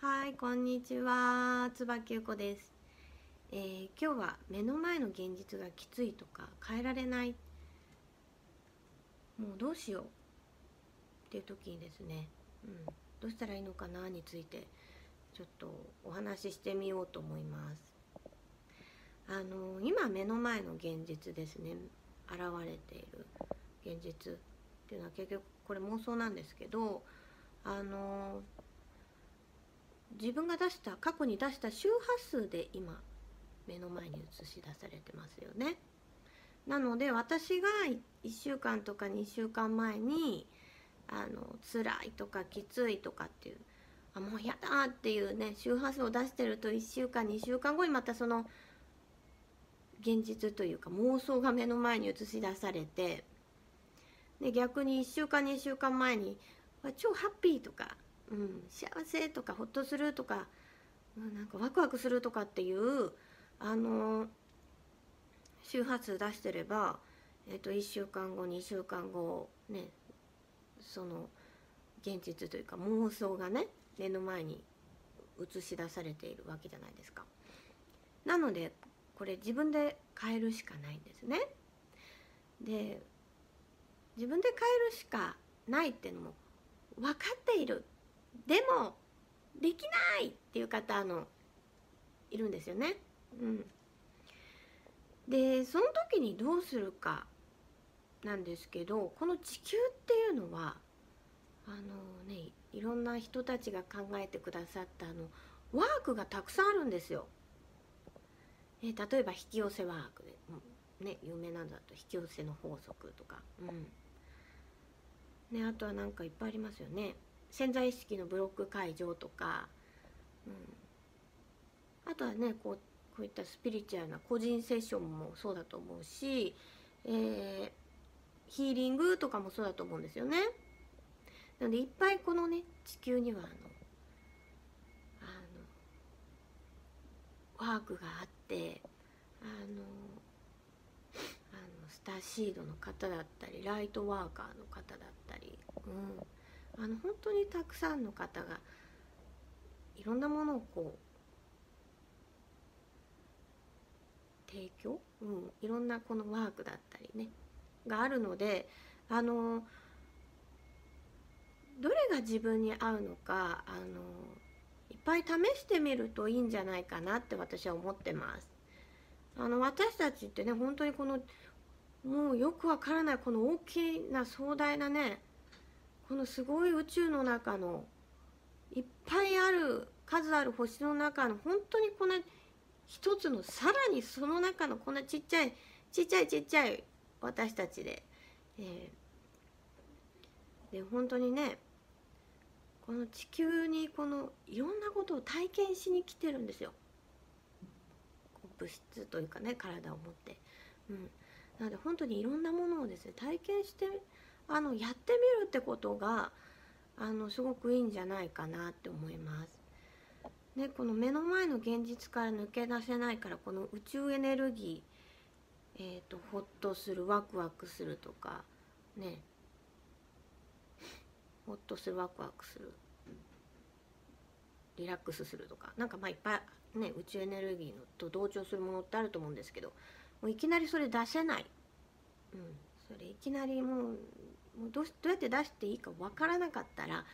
はい、こんにちは。椿ゆこです、えー今日は目の前の現実がきついとか変えられない。もうどうしようっていう時にですね、うん、どうしたらいいのかなについてちょっとお話ししてみようと思います。あの今目の前の現実ですね、現れている現実っていうのは結局これ妄想なんですけど、あの自分が出した過去に出した周波数で今目の前に映し出されてますよね。なので私が1週間とか2週間前にあの辛いとかきついとかっていうあもうやだっていうね周波数を出してると1週間2週間後にまたその現実というか妄想が目の前に映し出されてで逆に1週間2週間前に超ハッピーとかうん、幸せとかほっとするとか、うん、なんかワクワクするとかっていうあの周波数出してれば、えっと1週間後2週間後ねその現実というか妄想がね目の前に映し出されているわけじゃないですか。なのでこれ自分で変えるしかないんですね。で自分で変えるしかないっていうのも分かっているでもできないっていう方のいるんですよね。うん、でその時にどうするかなんですけどこの地球っていうのはあのねいろんな人たちが考えてくださったあのワークがたくさんあるんですよ。え例えば引き寄せワークで、うんね、有名なんだと引き寄せの法則とか、うんね、あとはなんかいっぱいありますよね。潜在意識のブロック解除とか、うん、あとはねこうこういったスピリチュアルな個人セッションもそうだと思うし、えーヒーリングとかもそうだと思うんですよね。なのでいっぱいこのね地球にはあのあのワークがあってあのあのスターシードの方だったりライトワーカーの方だったり、うん、あの本当にたくさんの方がいろんなものをこう提供、うん、いろんなこのワークだったりねがあるのであのどれが自分に合うのかあのいっぱい試してみるといいんじゃないかなって私は思ってます。あの私たちってね本当にこのもうよくわからないこの大きな壮大なねこのすごい宇宙の中のいっぱいある数ある星の中の本当にこんな一つのさらにその中のこんなちっちゃいちっちゃいちっちゃい私たちで、えーで本当にねこの地球にこのいろんなことを体験しに来てるんですよ。物質というかね体を持って。うん、なので本当にいろんなものをですね体験してあのやってみるってことがあのすごくいいんじゃないかなって思います。ね、この目の前の現実から抜け出せないからこの宇宙エネルギー、えー、とホッとするワクワクするとかねホッとするワクワクするリラックスするとかなんかまあいっぱいね宇宙エネルギーのと同調するものってあると思うんですけどもういきなりそれ出せない、うん、それいきなりもうどうどうやって出していいかわからなかったら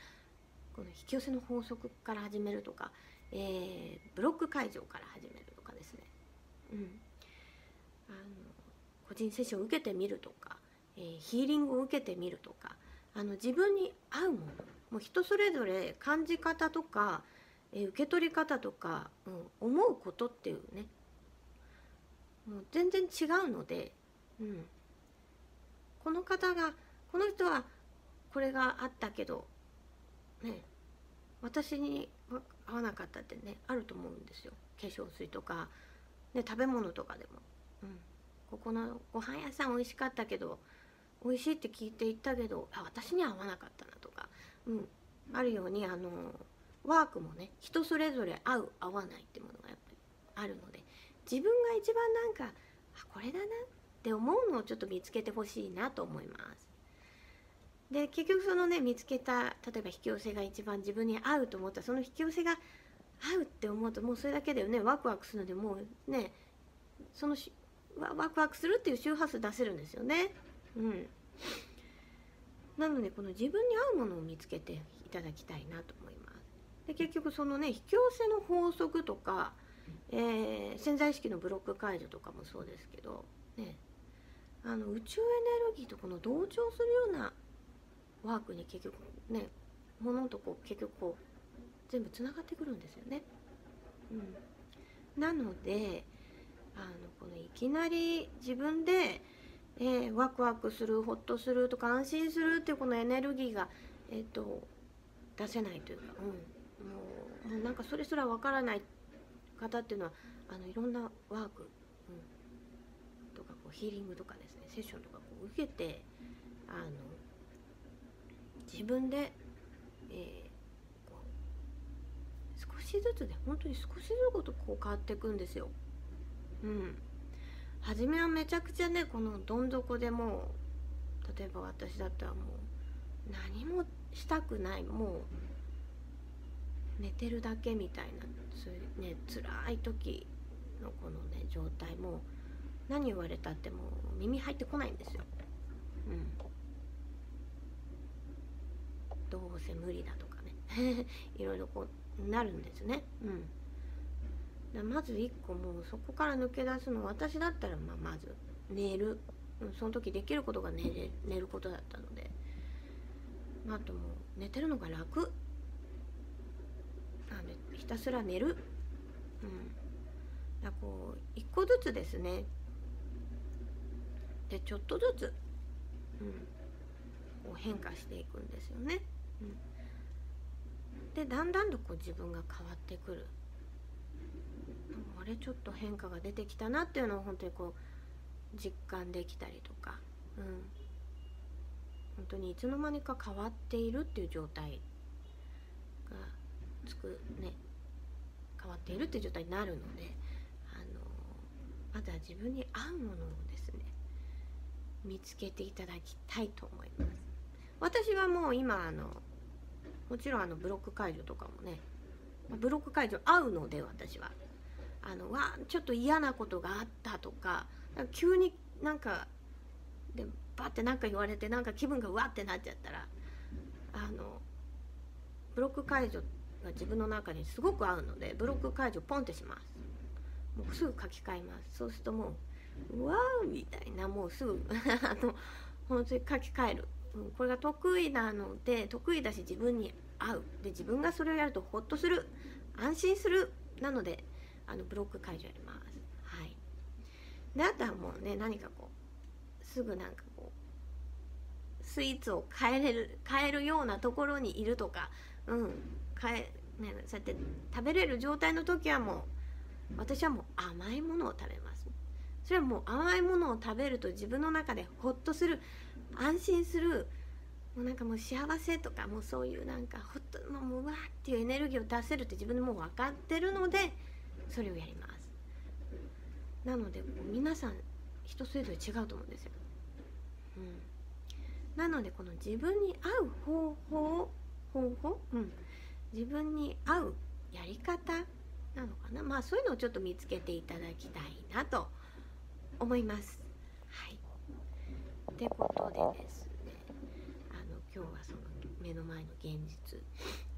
この引き寄せの法則から始めるとか、えーブロック解除から始めるとかですね、うん、あの個人セッションを受けてみるとか、えーヒーリングを受けてみるとかあの自分に合うものもう人それぞれ感じ方とか、えー受け取り方とか、うん、思うことっていうねもう全然違うので、うん、この方がこの人はこれがあったけどね私に合わなかったってねあると思うんですよ。化粧水とか、ね、食べ物とかでも、うん、ここのご飯屋さん美味しかったけど美味しいって聞いて行ったけどあ私には合わなかったなとか、うん、あるようにあのワークもね人それぞれ合う合わないってものがやっぱりあるので自分が一番なんかあこれだなって思うのをちょっと見つけてほしいなと思います。で結局そのね見つけた例えば引き寄せが一番自分に合うと思ったその引き寄せが合うって思うともうそれだけでねワクワクするのでもうねそのしワクワクするっていう周波数出せるんですよね。うん、なのでこの自分に合うものを見つけていただきたいなと思います。で結局そのね引き寄せの法則とか、えー、潜在意識のブロック解除とかもそうですけど、ね、あの宇宙エネルギーとこの同調するようなワークに結局ねものとこう結局こう全部つながってくるんですよね。うん、なのであのこのいきなり自分で、えー、ワクワクするホッとするとか安心するっていうこのエネルギーが、えーと、出せないというか、うん、もうもうなんかそれすらわからない方っていうのはあのいろんなワーク、うん、とかこうヒーリングとかですねセッションとかこう受けてあの自分で、えー、少しずつで本当に少しずつこう変わっていくんですよ。うん初めはめちゃくちゃねこのどん底でもう例えば私だったらもう何もしたくないもう寝てるだけみたいなそういうね辛い時のこのね状態も何言われたってもう耳入ってこないんですよ。うん、無理だとかね。いろいろこうなるんですね。うん。まず1個もうそこから抜け出すの私だったらまあまず寝る。その時できることが寝れ寝ることだったので、まあ、あともう寝てるのが楽。なんでひたすら寝る。うん。だこう一個ずつですね。でちょっとずつ、うん、こう変化していくんですよね、でだんだんとこう自分が変わってくる。あれちょっと変化が出てきたなっていうのを本当にこう実感できたりとか、うん、本当にいつの間にか変わっているっていう状態がつくね。変わっているっていう状態になるのであのまずは自分に合うものをですね見つけていただきたいと思います。私はもう今あのもちろんあのブロック解除とかもねブロック解除合うので私は。あのわちょっと嫌なことがあったとか急になんかでバッて何か言われてなんか気分がうわってなっちゃったらあのブロック解除が自分の中にすごく合うのでブロック解除ポンってします。もうすぐ書き換えます。そうするともううわーみたいなもうすぐ あの本当に書き換える、これが得意なので得意だし自分に合う。で自分がそれをやるとホッとする。安心する。なのであのブロック解除やります。はい、であとはもうね何かこうすぐなんかこうスイーツを変えれる変えるようなところにいるとか、うん、変えね、そうやって食べれる状態の時はもう私はもう甘いものを食べます。それはもう甘いものを食べると自分の中でホッとする。安心する。もうなんかもう幸せとかもうそういうなんかほっともうわーっていうエネルギーを出せるって自分でもう分かってるのでそれをやります。なので皆さん人それぞれ違うと思うんですよ、うん、なのでこの自分に合う方法方法、うん、自分に合うやり方なのかな。まあそういうのをちょっと見つけていただきたいなと思います。ってことでですねあの今日はその目の前の現実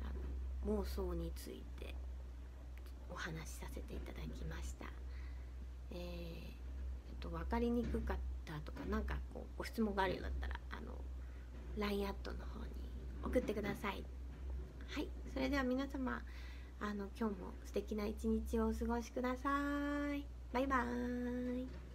あの妄想についてお話しさせていただきました。えー、っと分かりにくかったとか何かこうご質問があるようだったらあの LINE アットの方に送ってください。はい、それでは皆様あの今日も素敵な一日をお過ごしください。バイバーイ。